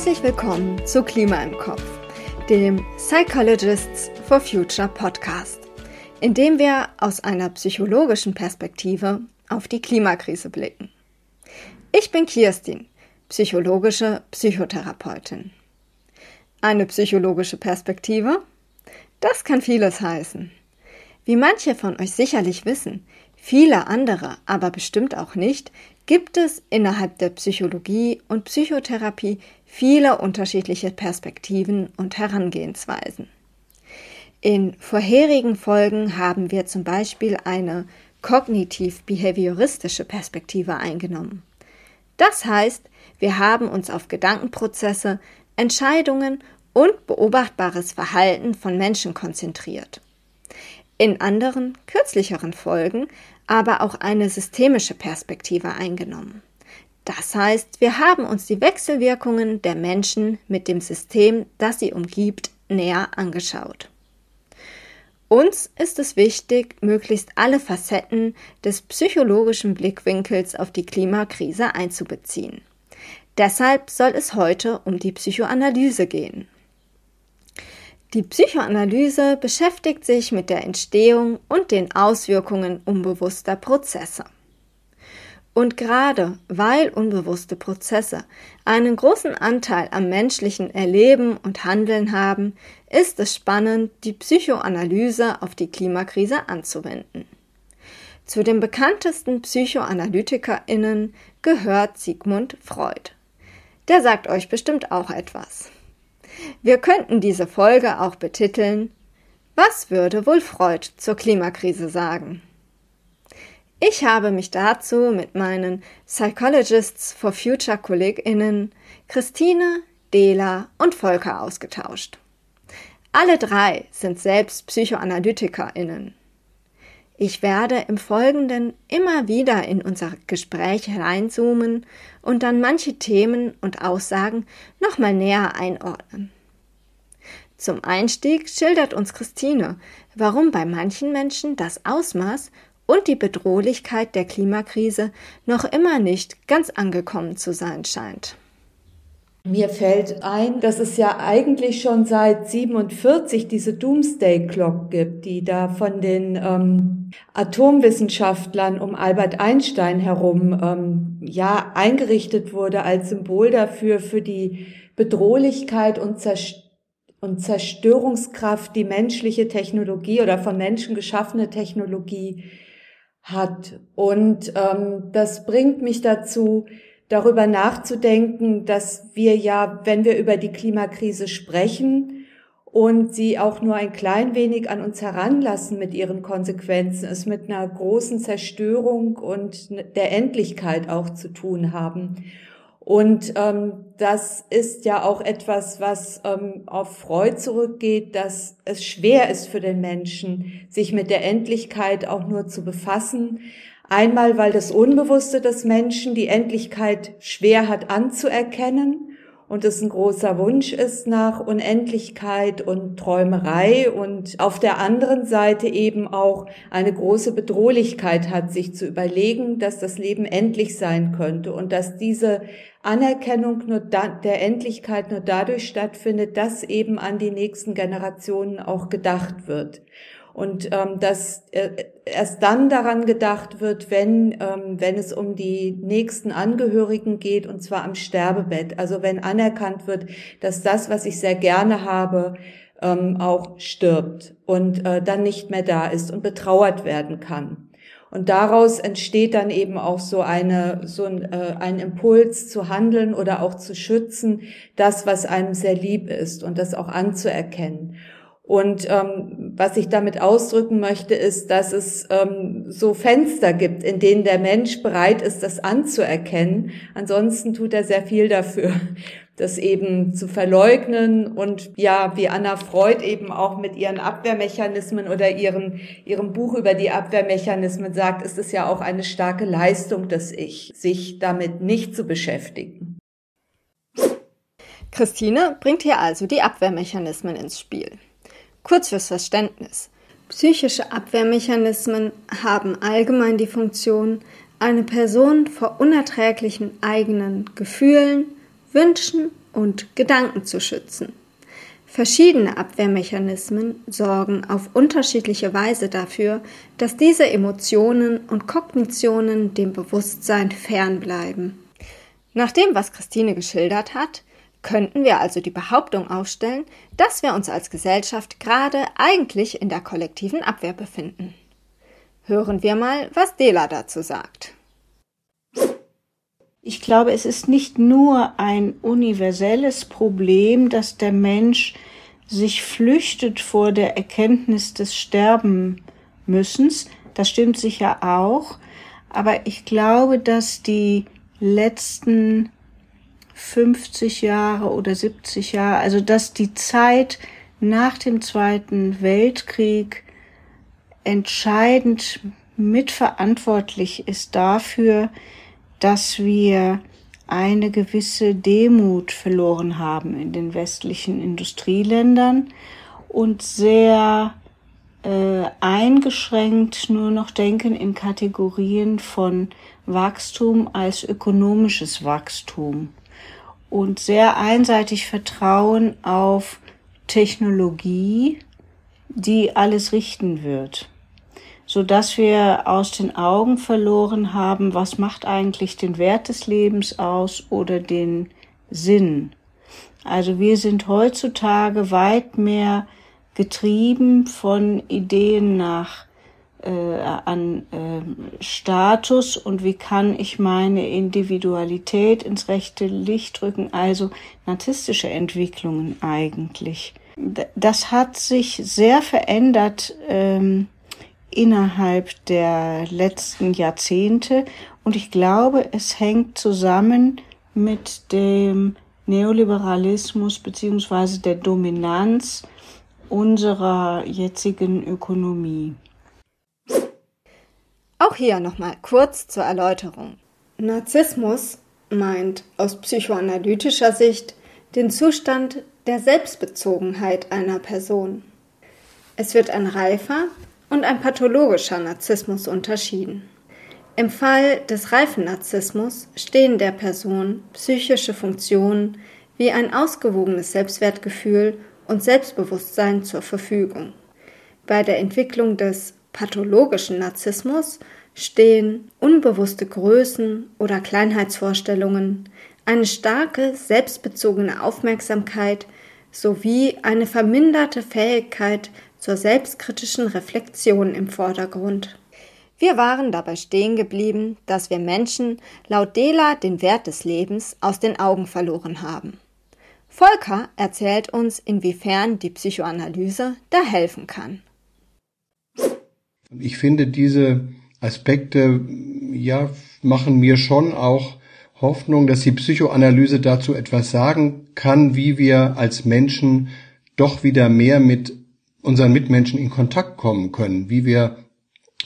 Herzlich willkommen zu Klima im Kopf, dem Psychologists for Future Podcast, in dem wir aus einer psychologischen Perspektive auf die Klimakrise blicken. Ich bin Kirstin, psychologische Psychotherapeutin. Eine psychologische Perspektive? Das kann vieles heißen. Wie manche von euch sicherlich wissen, viele andere aber bestimmt auch nicht, gibt es innerhalb der Psychologie und Psychotherapie viele unterschiedliche Perspektiven und Herangehensweisen. In vorherigen Folgen haben wir zum Beispiel eine kognitiv-behavioristische Perspektive eingenommen. Das heißt, wir haben uns auf Gedankenprozesse, Entscheidungen und beobachtbares Verhalten von Menschen konzentriert. In anderen, kürzlicheren Folgen aber auch eine systemische Perspektive eingenommen. Das heißt, wir haben uns die Wechselwirkungen der Menschen mit dem System, das sie umgibt, näher angeschaut. Uns ist es wichtig, möglichst alle Facetten des psychologischen Blickwinkels auf die Klimakrise einzubeziehen. Deshalb soll es heute um die Psychoanalyse gehen. Die Psychoanalyse beschäftigt sich mit der Entstehung und den Auswirkungen unbewusster Prozesse. Und gerade weil unbewusste Prozesse einen großen Anteil am menschlichen Erleben und Handeln haben, ist es spannend, die Psychoanalyse auf die Klimakrise anzuwenden. Zu den bekanntesten PsychoanalytikerInnen gehört Sigmund Freud. Der sagt euch bestimmt auch etwas. Wir könnten diese Folge auch betiteln Was würde wohl Freud zur Klimakrise sagen? Ich habe mich dazu mit meinen Psychologists for Future KollegInnen Christine, Dela und Volker ausgetauscht. Alle drei sind selbst PsychoanalytikerInnen. Ich werde im Folgenden immer wieder in unser Gespräch hereinzoomen und dann manche Themen und Aussagen nochmal näher einordnen. Zum Einstieg schildert uns Christine, warum bei manchen Menschen das Ausmaß und die Bedrohlichkeit der Klimakrise noch immer nicht ganz angekommen zu sein scheint. Mir fällt ein, dass es ja eigentlich schon seit 47 diese Doomsday Clock gibt, die da von den ähm, Atomwissenschaftlern um Albert Einstein herum ähm, ja eingerichtet wurde als Symbol dafür für die Bedrohlichkeit und, Zerst und Zerstörungskraft, die menschliche Technologie oder von Menschen geschaffene Technologie hat. Und ähm, das bringt mich dazu, darüber nachzudenken, dass wir ja, wenn wir über die Klimakrise sprechen und sie auch nur ein klein wenig an uns heranlassen mit ihren Konsequenzen, es mit einer großen Zerstörung und der Endlichkeit auch zu tun haben. Und ähm, das ist ja auch etwas, was ähm, auf Freud zurückgeht, dass es schwer ist für den Menschen, sich mit der Endlichkeit auch nur zu befassen, Einmal, weil das Unbewusste des Menschen die Endlichkeit schwer hat anzuerkennen und es ein großer Wunsch ist nach Unendlichkeit und Träumerei und auf der anderen Seite eben auch eine große Bedrohlichkeit hat, sich zu überlegen, dass das Leben endlich sein könnte und dass diese Anerkennung nur da, der Endlichkeit nur dadurch stattfindet, dass eben an die nächsten Generationen auch gedacht wird und ähm, dass äh, erst dann daran gedacht wird, wenn, ähm, wenn es um die nächsten Angehörigen geht, und zwar am Sterbebett. Also wenn anerkannt wird, dass das, was ich sehr gerne habe, ähm, auch stirbt und äh, dann nicht mehr da ist und betrauert werden kann. Und daraus entsteht dann eben auch so eine, so ein, äh, ein Impuls zu handeln oder auch zu schützen, das, was einem sehr lieb ist und das auch anzuerkennen. Und ähm, was ich damit ausdrücken möchte, ist, dass es ähm, so Fenster gibt, in denen der Mensch bereit ist, das anzuerkennen. Ansonsten tut er sehr viel dafür, das eben zu verleugnen und ja, wie Anna Freud eben auch mit ihren Abwehrmechanismen oder ihren, ihrem Buch über die Abwehrmechanismen sagt, ist es ja auch eine starke Leistung des Ich, sich damit nicht zu beschäftigen. Christine bringt hier also die Abwehrmechanismen ins Spiel. Kurz fürs Verständnis. Psychische Abwehrmechanismen haben allgemein die Funktion, eine Person vor unerträglichen eigenen Gefühlen, Wünschen und Gedanken zu schützen. Verschiedene Abwehrmechanismen sorgen auf unterschiedliche Weise dafür, dass diese Emotionen und Kognitionen dem Bewusstsein fernbleiben. Nach dem, was Christine geschildert hat, könnten wir also die Behauptung aufstellen, dass wir uns als Gesellschaft gerade eigentlich in der kollektiven Abwehr befinden. Hören wir mal, was Dela dazu sagt. Ich glaube, es ist nicht nur ein universelles Problem, dass der Mensch sich flüchtet vor der Erkenntnis des Sterbenmüssens. Das stimmt sicher auch. Aber ich glaube, dass die letzten 50 Jahre oder 70 Jahre, also dass die Zeit nach dem Zweiten Weltkrieg entscheidend mitverantwortlich ist dafür, dass wir eine gewisse Demut verloren haben in den westlichen Industrieländern und sehr äh, eingeschränkt nur noch denken in Kategorien von Wachstum als ökonomisches Wachstum und sehr einseitig vertrauen auf Technologie, die alles richten wird so dass wir aus den Augen verloren haben, was macht eigentlich den Wert des Lebens aus oder den Sinn. Also wir sind heutzutage weit mehr getrieben von Ideen nach äh, an äh, Status und wie kann ich meine Individualität ins rechte Licht drücken, also narzisstische Entwicklungen eigentlich. Das hat sich sehr verändert. Ähm, innerhalb der letzten Jahrzehnte. Und ich glaube, es hängt zusammen mit dem Neoliberalismus beziehungsweise der Dominanz unserer jetzigen Ökonomie. Auch hier nochmal kurz zur Erläuterung. Narzissmus meint aus psychoanalytischer Sicht den Zustand der Selbstbezogenheit einer Person. Es wird ein reifer, und ein pathologischer Narzissmus unterschieden. Im Fall des reifen Narzissmus stehen der Person psychische Funktionen wie ein ausgewogenes Selbstwertgefühl und Selbstbewusstsein zur Verfügung. Bei der Entwicklung des pathologischen Narzissmus stehen unbewusste Größen oder Kleinheitsvorstellungen, eine starke selbstbezogene Aufmerksamkeit sowie eine verminderte Fähigkeit zur selbstkritischen Reflexion im Vordergrund. Wir waren dabei stehen geblieben, dass wir Menschen laut Dela den Wert des Lebens aus den Augen verloren haben. Volker erzählt uns, inwiefern die Psychoanalyse da helfen kann. Ich finde, diese Aspekte, ja, machen mir schon auch Hoffnung, dass die Psychoanalyse dazu etwas sagen kann, wie wir als Menschen doch wieder mehr mit unseren Mitmenschen in Kontakt kommen können, wie wir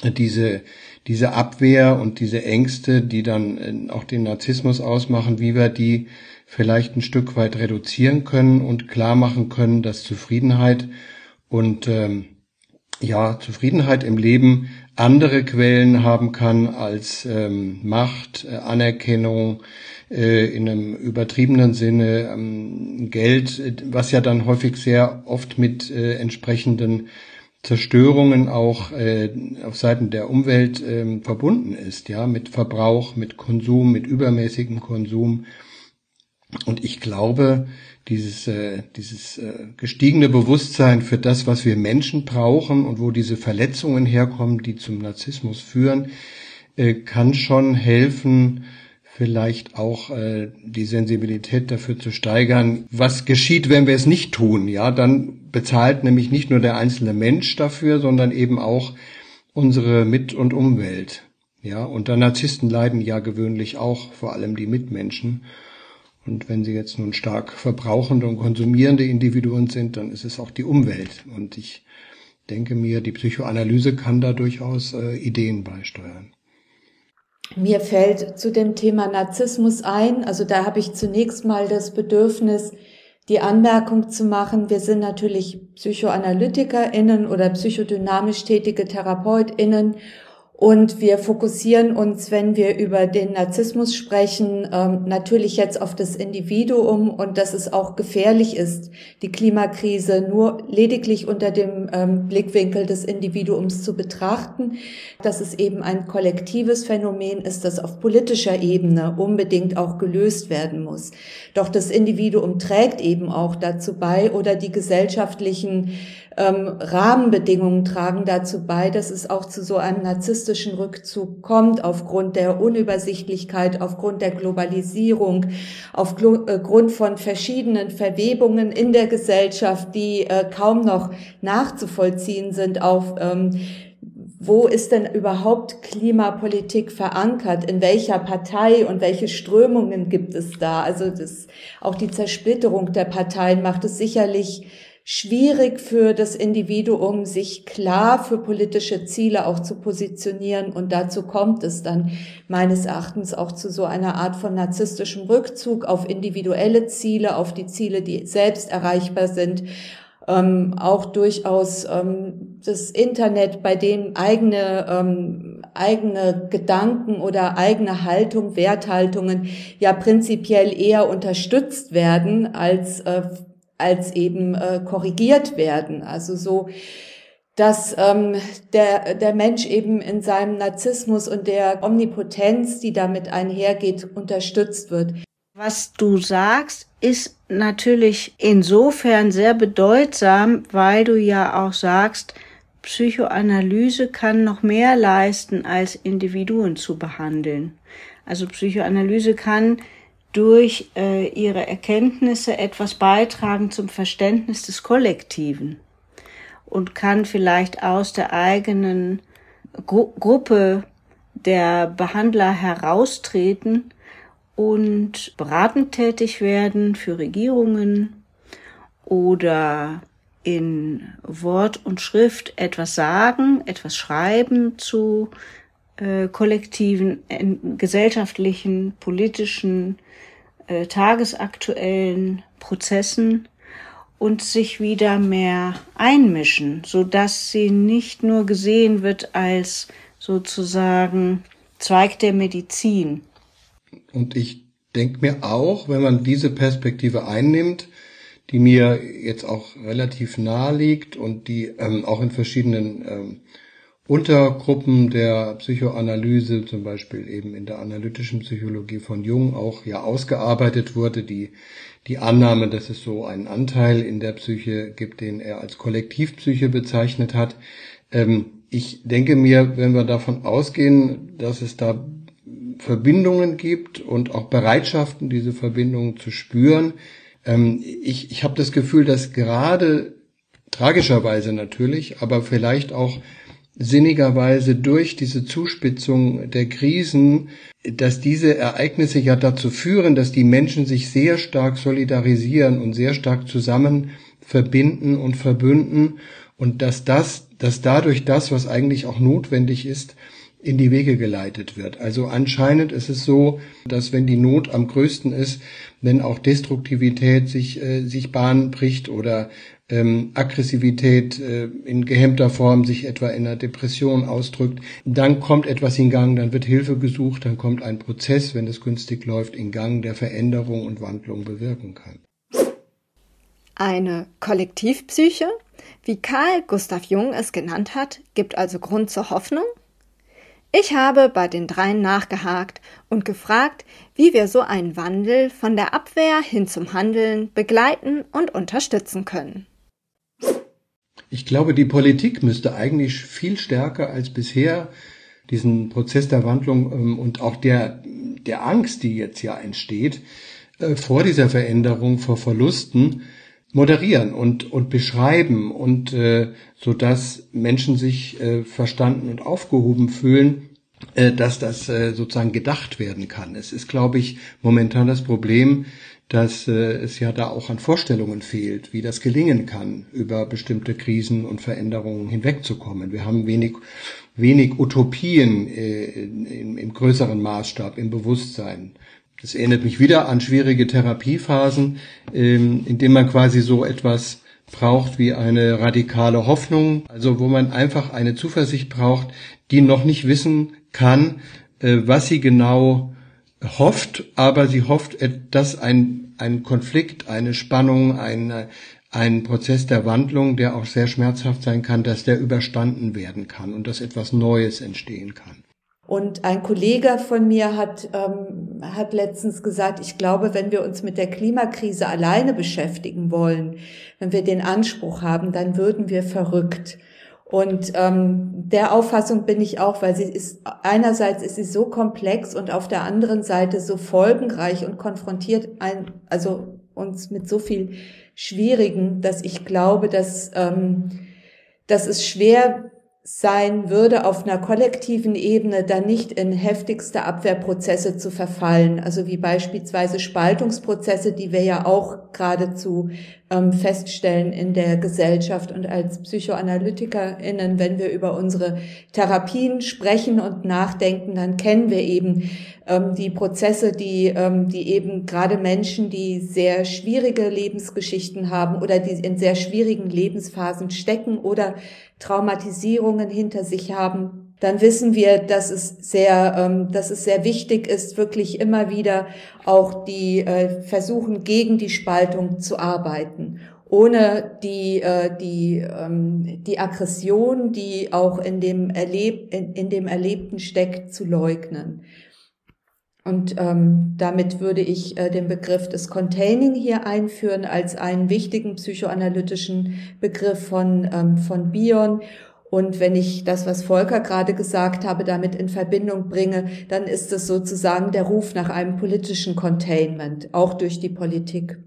diese, diese Abwehr und diese Ängste, die dann äh, auch den Narzissmus ausmachen, wie wir die vielleicht ein Stück weit reduzieren können und klar machen können, dass Zufriedenheit und ähm, ja, Zufriedenheit im Leben andere Quellen haben kann als ähm, Macht, äh, Anerkennung, äh, in einem übertriebenen Sinne ähm, Geld, was ja dann häufig sehr oft mit äh, entsprechenden Zerstörungen auch äh, auf Seiten der Umwelt äh, verbunden ist, ja, mit Verbrauch, mit Konsum, mit übermäßigem Konsum. Und ich glaube, dieses, äh, dieses äh, gestiegene Bewusstsein für das, was wir Menschen brauchen und wo diese Verletzungen herkommen, die zum Narzissmus führen, äh, kann schon helfen, vielleicht auch äh, die Sensibilität dafür zu steigern. Was geschieht, wenn wir es nicht tun? Ja, dann bezahlt nämlich nicht nur der einzelne Mensch dafür, sondern eben auch unsere Mit- und Umwelt. Ja, und der Narzissten leiden ja gewöhnlich auch vor allem die Mitmenschen. Und wenn sie jetzt nun stark verbrauchende und konsumierende Individuen sind, dann ist es auch die Umwelt. Und ich denke mir, die Psychoanalyse kann da durchaus äh, Ideen beisteuern. Mir fällt zu dem Thema Narzissmus ein, also da habe ich zunächst mal das Bedürfnis, die Anmerkung zu machen, wir sind natürlich PsychoanalytikerInnen oder psychodynamisch tätige TherapeutInnen Und wir fokussieren uns, wenn wir über den Narzissmus sprechen, ähm, natürlich jetzt auf das Individuum und dass es auch gefährlich ist, die Klimakrise nur lediglich unter dem ähm, Blickwinkel des Individuums zu betrachten, dass es eben ein kollektives Phänomen ist, das auf politischer Ebene unbedingt auch gelöst werden muss. Doch das Individuum trägt eben auch dazu bei oder die gesellschaftlichen ähm, Rahmenbedingungen tragen dazu bei, dass es auch zu so einem narzisstischen Rückzug kommt, aufgrund der Unübersichtlichkeit, aufgrund der Globalisierung, aufgrund äh, von verschiedenen Verwebungen in der Gesellschaft, die äh, kaum noch nachzuvollziehen sind auf ähm, wo ist denn überhaupt Klimapolitik verankert? In welcher Partei und welche Strömungen gibt es da? Also das, auch die Zersplitterung der Parteien macht es sicherlich schwierig für das Individuum, sich klar für politische Ziele auch zu positionieren. Und dazu kommt es dann meines Erachtens auch zu so einer Art von narzisstischem Rückzug auf individuelle Ziele, auf die Ziele, die selbst erreichbar sind. Ähm, auch durchaus ähm, das Internet, bei dem eigene ähm, eigene Gedanken oder eigene Haltung, Werthaltungen ja prinzipiell eher unterstützt werden als äh, als eben äh, korrigiert werden. Also so, dass ähm, der, der Mensch eben in seinem Narzissmus und der Omnipotenz, die damit einhergeht, unterstützt wird. Was du sagst, ist natürlich insofern sehr bedeutsam, weil du ja auch sagst, Psychoanalyse kann noch mehr leisten, als Individuen zu behandeln. Also Psychoanalyse kann durch äh, ihre Erkenntnisse etwas beitragen zum Verständnis des Kollektiven und kann vielleicht aus der eigenen Gru Gruppe der Behandler heraustreten und beratend tätig werden für Regierungen oder in Wort und Schrift etwas sagen, etwas schreiben zu äh, kollektiven, gesellschaftlichen, politischen äh, tagesaktuellen Prozessen und sich wieder mehr einmischen, so dass sie nicht nur gesehen wird als sozusagen Zweig der Medizin. Und ich denke mir auch, wenn man diese Perspektive einnimmt, die mir jetzt auch relativ nahe liegt und die ähm, auch in verschiedenen ähm, Untergruppen der Psychoanalyse, zum Beispiel eben in der analytischen Psychologie von Jung auch ja ausgearbeitet wurde, die, die Annahme, dass es so einen Anteil in der Psyche gibt, den er als Kollektivpsyche bezeichnet hat. Ähm, ich denke mir, wenn wir davon ausgehen, dass es da Verbindungen gibt und auch Bereitschaften, diese Verbindungen zu spüren, ähm, ich, ich habe das Gefühl, dass gerade tragischerweise natürlich, aber vielleicht auch sinnigerweise durch diese Zuspitzung der Krisen, dass diese Ereignisse ja dazu führen, dass die Menschen sich sehr stark solidarisieren und sehr stark zusammen verbinden und verbünden und dass das, dass dadurch das, was eigentlich auch notwendig ist, in die Wege geleitet wird. Also anscheinend ist es so, dass wenn die Not am größten ist, wenn auch Destruktivität sich, äh, sich Bahn bricht oder ähm, Aggressivität äh, in gehemmter Form sich etwa in einer Depression ausdrückt, dann kommt etwas in Gang, dann wird Hilfe gesucht, dann kommt ein Prozess, wenn es günstig läuft, in Gang, der Veränderung und Wandlung bewirken kann. Eine Kollektivpsyche, wie Karl Gustav Jung es genannt hat, gibt also Grund zur Hoffnung? Ich habe bei den dreien nachgehakt und gefragt, wie wir so einen Wandel von der Abwehr hin zum Handeln begleiten und unterstützen können. Ich glaube, die Politik müsste eigentlich viel stärker als bisher diesen Prozess der Wandlung ähm, und auch der, der Angst, die jetzt ja entsteht, äh, vor dieser Veränderung, vor Verlusten, moderieren und, und beschreiben und äh, so dass Menschen sich äh, verstanden und aufgehoben fühlen, äh, dass das äh, sozusagen gedacht werden kann. Es ist, glaube ich, momentan das Problem, dass äh, es ja da auch an Vorstellungen fehlt, wie das gelingen kann, über bestimmte Krisen und Veränderungen hinwegzukommen. Wir haben wenig, wenig Utopien äh, im, im größeren Maßstab, im Bewusstsein. Das erinnert mich wieder an schwierige Therapiephasen, ähm, in denen man quasi so etwas braucht wie eine radikale Hoffnung, also wo man einfach eine Zuversicht braucht, die noch nicht wissen kann, äh, was sie genau hofft, aber sie hofft, dass ein, ein Konflikt, eine Spannung, ein, ein Prozess der Wandlung, der auch sehr schmerzhaft sein kann, dass der überstanden werden kann und dass etwas Neues entstehen kann. Und ein Kollege von mir hat, ähm, hat letztens gesagt, ich glaube, wenn wir uns mit der Klimakrise alleine beschäftigen wollen, wenn wir den Anspruch haben, dann würden wir verrückt. Und ähm, der Auffassung bin ich auch, weil sie ist einerseits ist sie so komplex und auf der anderen Seite so folgenreich und konfrontiert ein, also uns mit so viel Schwierigen, dass ich glaube, dass, ähm, dass es schwer sein würde, auf einer kollektiven Ebene dann nicht in heftigste Abwehrprozesse zu verfallen, also wie beispielsweise Spaltungsprozesse, die wir ja auch geradezu ähm, feststellen in der Gesellschaft und als PsychoanalytikerInnen, wenn wir über unsere Therapien sprechen und nachdenken, dann kennen wir eben ähm, die Prozesse, die, ähm, die eben gerade Menschen, die sehr schwierige Lebensgeschichten haben oder die in sehr schwierigen Lebensphasen stecken oder Traumatisierungen hinter sich haben, dann wissen wir, dass es sehr, ähm, dass es sehr wichtig ist, wirklich immer wieder auch die äh, versuchen gegen die Spaltung zu arbeiten, ohne die äh, die ähm, die Aggression, die auch in dem Erleb in, in dem Erlebten steckt, zu leugnen. Und ähm, damit würde ich äh, den Begriff des Containing hier einführen als einen wichtigen psychoanalytischen Begriff von, ähm, von Bion. Und wenn ich das, was Volker gerade gesagt habe, damit in Verbindung bringe, dann ist es sozusagen der Ruf nach einem politischen Containment, auch durch die Politik.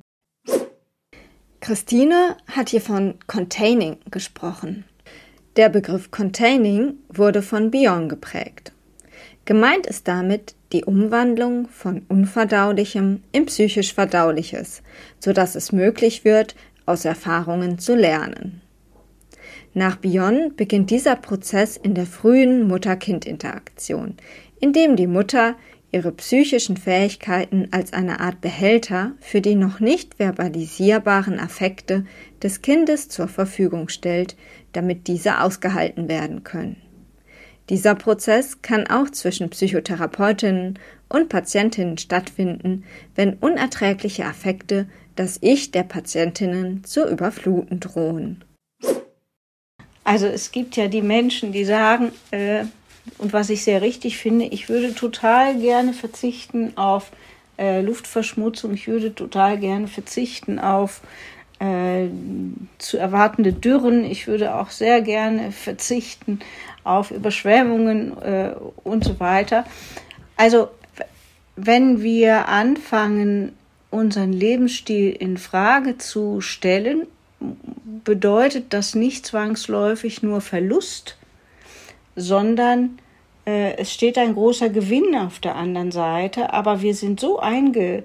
Christine hat hier von Containing gesprochen. Der Begriff Containing wurde von Bion geprägt. Gemeint ist damit die Umwandlung von Unverdaulichem in psychisch Verdauliches, so dass es möglich wird, aus Erfahrungen zu lernen. Nach Bion beginnt dieser Prozess in der frühen Mutter-Kind-Interaktion, indem die Mutter ihre psychischen Fähigkeiten als eine Art Behälter für die noch nicht verbalisierbaren Affekte des Kindes zur Verfügung stellt, damit diese ausgehalten werden können. Dieser Prozess kann auch zwischen Psychotherapeutinnen und Patientinnen stattfinden, wenn unerträgliche Affekte das Ich der Patientinnen zu überfluten drohen. Also es gibt ja die Menschen, die sagen, äh, und was ich sehr richtig finde, ich würde total gerne verzichten auf äh, Luftverschmutzung, ich würde total gerne verzichten auf äh, zu erwartende Dürren. Ich würde auch sehr gerne verzichten auf Überschwemmungen äh, und so weiter. Also wenn wir anfangen, unseren Lebensstil in Frage zu stellen, bedeutet das nicht zwangsläufig nur Verlust, sondern äh, es steht ein großer Gewinn auf der anderen Seite, aber wir sind so einge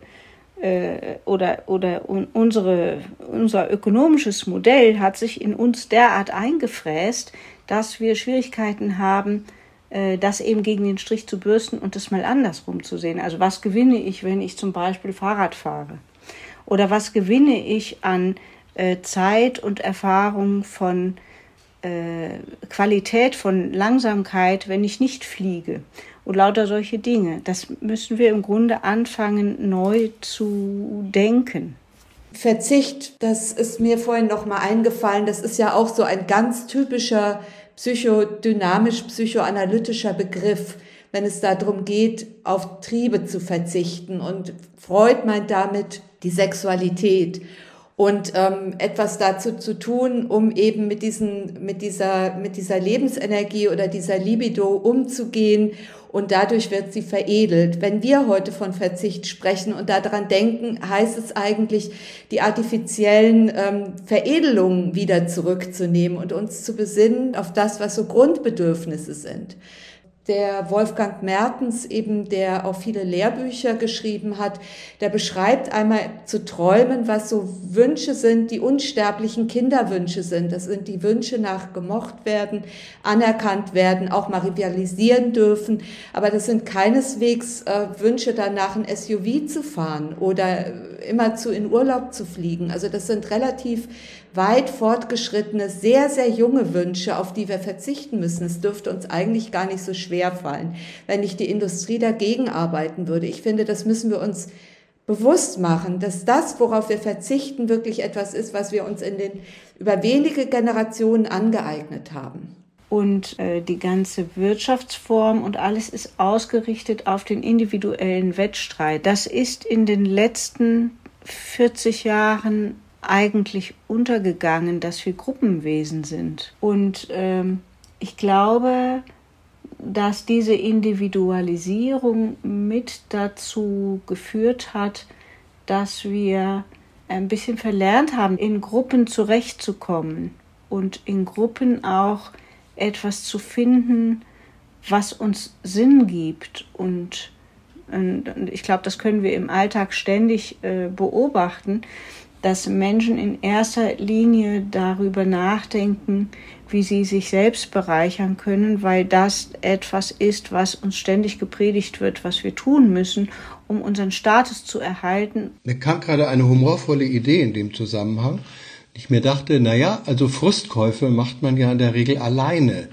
äh, oder, oder unsere, unser ökonomisches Modell hat sich in uns derart eingefräst, dass wir Schwierigkeiten haben, äh, das eben gegen den Strich zu bürsten und das mal andersrum zu sehen. Also was gewinne ich, wenn ich zum Beispiel Fahrrad fahre? Oder was gewinne ich an äh, Zeit und Erfahrung von äh, Qualität, von Langsamkeit, wenn ich nicht fliege? Und lauter solche Dinge. Das müssen wir im Grunde anfangen, neu zu denken. Verzicht, das ist mir vorhin noch mal eingefallen, das ist ja auch so ein ganz typischer psychodynamisch-psychoanalytischer Begriff, wenn es darum geht, auf Triebe zu verzichten. Und Freud meint damit die Sexualität und ähm, etwas dazu zu tun, um eben mit diesen, mit dieser, mit dieser Lebensenergie oder dieser Libido umzugehen und dadurch wird sie veredelt. Wenn wir heute von Verzicht sprechen und daran denken, heißt es eigentlich, die artifiziellen ähm, Veredelungen wieder zurückzunehmen und uns zu besinnen auf das, was so Grundbedürfnisse sind der Wolfgang Mertens eben, der auch viele Lehrbücher geschrieben hat, der beschreibt einmal zu träumen, was so Wünsche sind, die unsterblichen Kinderwünsche sind. Das sind die Wünsche nach gemocht werden, anerkannt werden, auch mal rivalisieren dürfen. Aber das sind keineswegs äh, Wünsche danach ein SUV zu fahren oder immerzu in Urlaub zu fliegen. Also das sind relativ weit fortgeschrittene, sehr, sehr junge Wünsche, auf die wir verzichten müssen. Es dürfte uns eigentlich gar nicht so schwer fallen, wenn nicht die Industrie dagegen arbeiten würde. Ich finde, das müssen wir uns bewusst machen, dass das, worauf wir verzichten, wirklich etwas ist, was wir uns in den über wenige Generationen angeeignet haben. Und äh, die ganze Wirtschaftsform und alles ist ausgerichtet auf den individuellen Wettstreit. Das ist in den letzten 40 Jahren eigentlich untergegangen, dass wir Gruppenwesen sind. Und ähm, ich glaube, dass diese Individualisierung mit dazu geführt hat, dass wir ein bisschen verlernt haben, in Gruppen zurechtzukommen und in Gruppen auch etwas zu finden, was uns Sinn gibt. Und, und ich glaube, das können wir im Alltag ständig äh, beobachten, dass Menschen in erster Linie darüber nachdenken, wie sie sich selbst bereichern können, weil das etwas ist, was uns ständig gepredigt wird, was wir tun müssen, um unseren Status zu erhalten. Mir kam gerade eine humorvolle Idee in dem Zusammenhang. Ich mir dachte, na ja, also Frustkäufe macht man ja in der Regel alleine.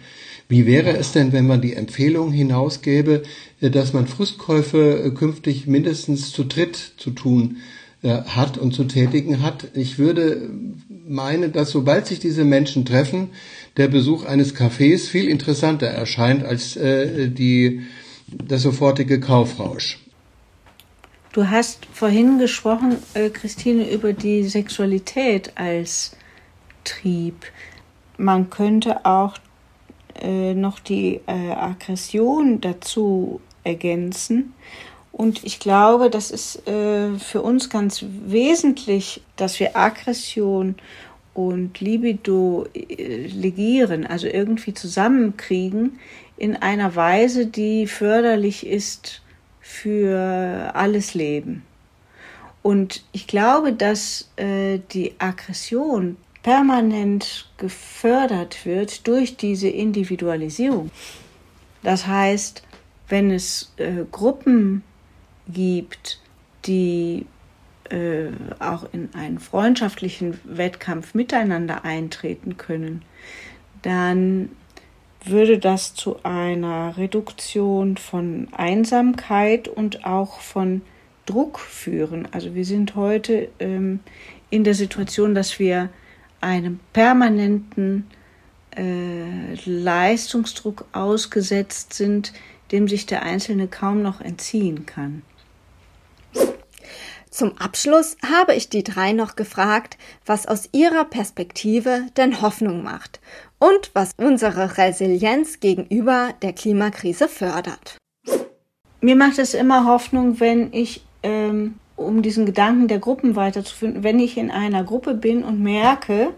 Wie wäre es denn, wenn man die Empfehlung hinausgäbe, dass man Frustkäufe künftig mindestens zu dritt zu tun äh, hat und zu tätigen hat. Ich würde meinen, dass sobald sich diese Menschen treffen, der Besuch eines Cafés viel interessanter erscheint als äh, die, das sofortige Kaufrausch. Du hast vorhin gesprochen, äh, Christine, über die Sexualität als Trieb. Man könnte auch äh, noch die äh, Aggression dazu ergänzen. Und ich glaube, das ist äh, für uns ganz wesentlich, dass wir Aggression und Libido äh, legieren, also irgendwie zusammenkriegen in einer Weise, die förderlich ist für alles Leben. Und ich glaube, dass äh, die Aggression permanent gefördert wird durch diese Individualisierung. Das heißt, wenn es äh, Gruppen gibt, die äh, auch in einen freundschaftlichen Wettkampf miteinander eintreten können, dann würde das zu einer Reduktion von Einsamkeit und auch von Druck führen. Also wir sind heute ähm, in der Situation, dass wir einem permanenten äh, Leistungsdruck ausgesetzt sind, dem sich der Einzelne kaum noch entziehen kann. Zum Abschluss habe ich die drei noch gefragt, was aus ihrer Perspektive denn Hoffnung macht und was unsere Resilienz gegenüber der Klimakrise fördert. Mir macht es immer Hoffnung, wenn ich, ähm, um diesen Gedanken der Gruppen weiterzuführen, wenn ich in einer Gruppe bin und merke,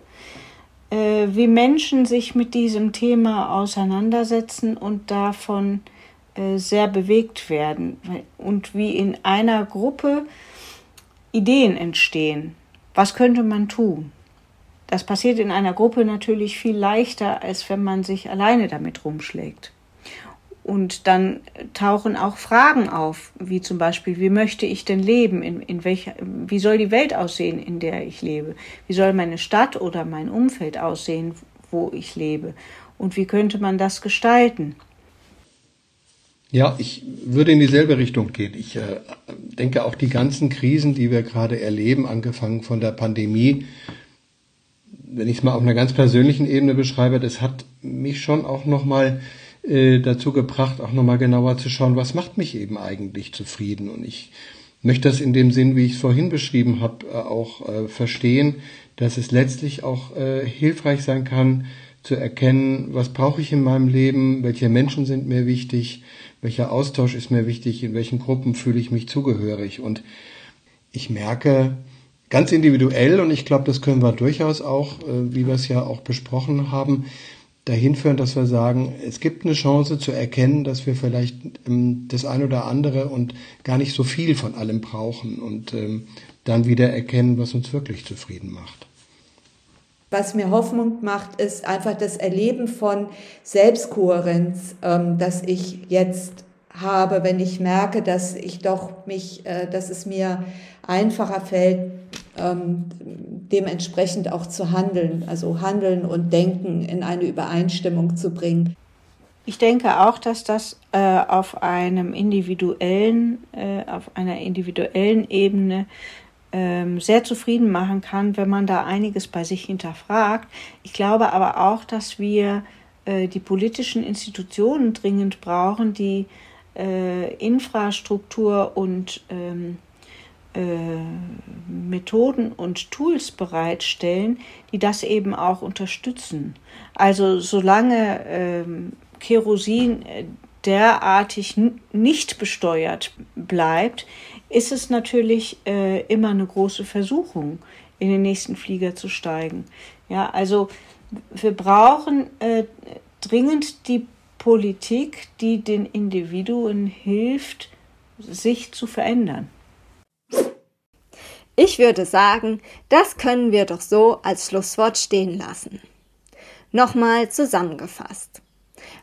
äh, wie Menschen sich mit diesem Thema auseinandersetzen und davon äh, sehr bewegt werden und wie in einer Gruppe Ideen entstehen. Was könnte man tun? Das passiert in einer Gruppe natürlich viel leichter, als wenn man sich alleine damit rumschlägt. Und dann tauchen auch Fragen auf, wie zum Beispiel, wie möchte ich denn leben? In, in welcher, wie soll die Welt aussehen, in der ich lebe? Wie soll meine Stadt oder mein Umfeld aussehen, wo ich lebe? Und wie könnte man das gestalten? Ja, ich würde in dieselbe Richtung gehen. Ich äh, denke auch die ganzen Krisen, die wir gerade erleben, angefangen von der Pandemie, wenn ich es mal auf einer ganz persönlichen Ebene beschreibe, das hat mich schon auch nochmal äh, dazu gebracht, auch nochmal genauer zu schauen, was macht mich eben eigentlich zufrieden. Und ich möchte das in dem Sinn, wie ich es vorhin beschrieben habe, äh, auch äh, verstehen, dass es letztlich auch äh, hilfreich sein kann, zu erkennen, was brauche ich in meinem Leben, welche Menschen sind mir wichtig, welcher Austausch ist mir wichtig, in welchen Gruppen fühle ich mich zugehörig. Und ich merke ganz individuell, und ich glaube, das können wir durchaus auch, äh, wie wir es ja auch besprochen haben, dahin führen, dass wir sagen, es gibt eine Chance zu erkennen, dass wir vielleicht ähm, das eine oder andere und gar nicht so viel von allem brauchen und ähm, dann wieder erkennen, was uns wirklich zufrieden macht. Was mir Hoffnung macht, ist einfach das Erleben von Selbstkohärenz, ähm, dass ich jetzt habe, wenn ich merke, dass ich doch mich, äh, dass es mir einfacher fällt, ähm, dementsprechend auch zu handeln, also handeln und denken in eine Übereinstimmung zu bringen. Ich denke auch, dass das äh, auf einem individuellen, äh, auf einer individuellen Ebene sehr zufrieden machen kann, wenn man da einiges bei sich hinterfragt. Ich glaube aber auch, dass wir äh, die politischen Institutionen dringend brauchen, die äh, Infrastruktur und ähm, äh, Methoden und Tools bereitstellen, die das eben auch unterstützen. Also solange ähm, Kerosin derartig nicht besteuert bleibt, ist es natürlich äh, immer eine große Versuchung, in den nächsten Flieger zu steigen. Ja, also wir brauchen äh, dringend die Politik, die den Individuen hilft, sich zu verändern. Ich würde sagen, das können wir doch so als Schlusswort stehen lassen. Nochmal zusammengefasst.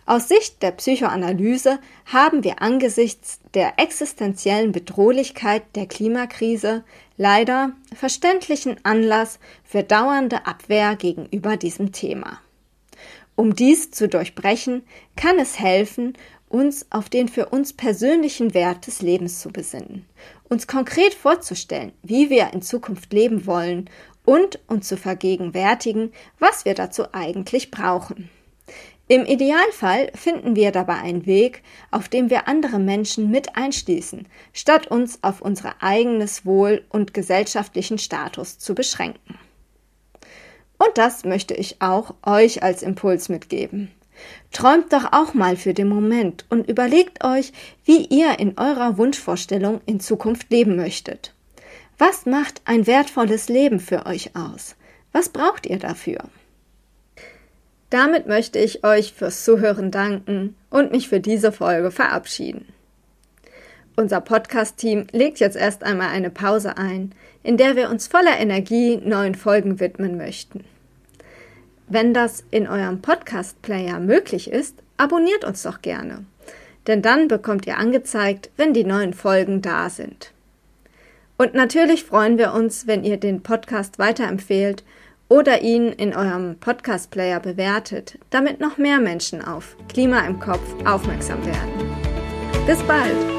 Aus Sicht der Psychoanalyse haben wir angesichts der existenziellen Bedrohlichkeit der Klimakrise leider verständlichen Anlass für dauernde Abwehr gegenüber diesem Thema. Um dies zu durchbrechen, kann es helfen, uns auf den für uns persönlichen Wert des Lebens zu besinnen, uns konkret vorzustellen, wie wir in Zukunft leben wollen und uns zu vergegenwärtigen, was wir dazu eigentlich brauchen. Im Idealfall finden wir dabei einen Weg, auf dem wir andere Menschen mit einschließen, statt uns auf unser eigenes Wohl und gesellschaftlichen Status zu beschränken. Und das möchte ich auch euch als Impuls mitgeben. Träumt doch auch mal für den Moment und überlegt euch, wie ihr in eurer Wunschvorstellung in Zukunft leben möchtet. Was macht ein wertvolles Leben für euch aus? Was braucht ihr dafür? Damit möchte ich euch fürs Zuhören danken und mich für diese Folge verabschieden. Unser Podcast-Team legt jetzt erst einmal eine Pause ein, in der wir uns voller Energie neuen Folgen widmen möchten. Wenn das in eurem Podcast-Player möglich ist, abonniert uns doch gerne, denn dann bekommt ihr angezeigt, wenn die neuen Folgen da sind. Und natürlich freuen wir uns, wenn ihr den Podcast weiterempfehlt oder ihn in eurem Podcast-Player bewertet, damit noch mehr Menschen auf Klima im Kopf aufmerksam werden. Bis bald!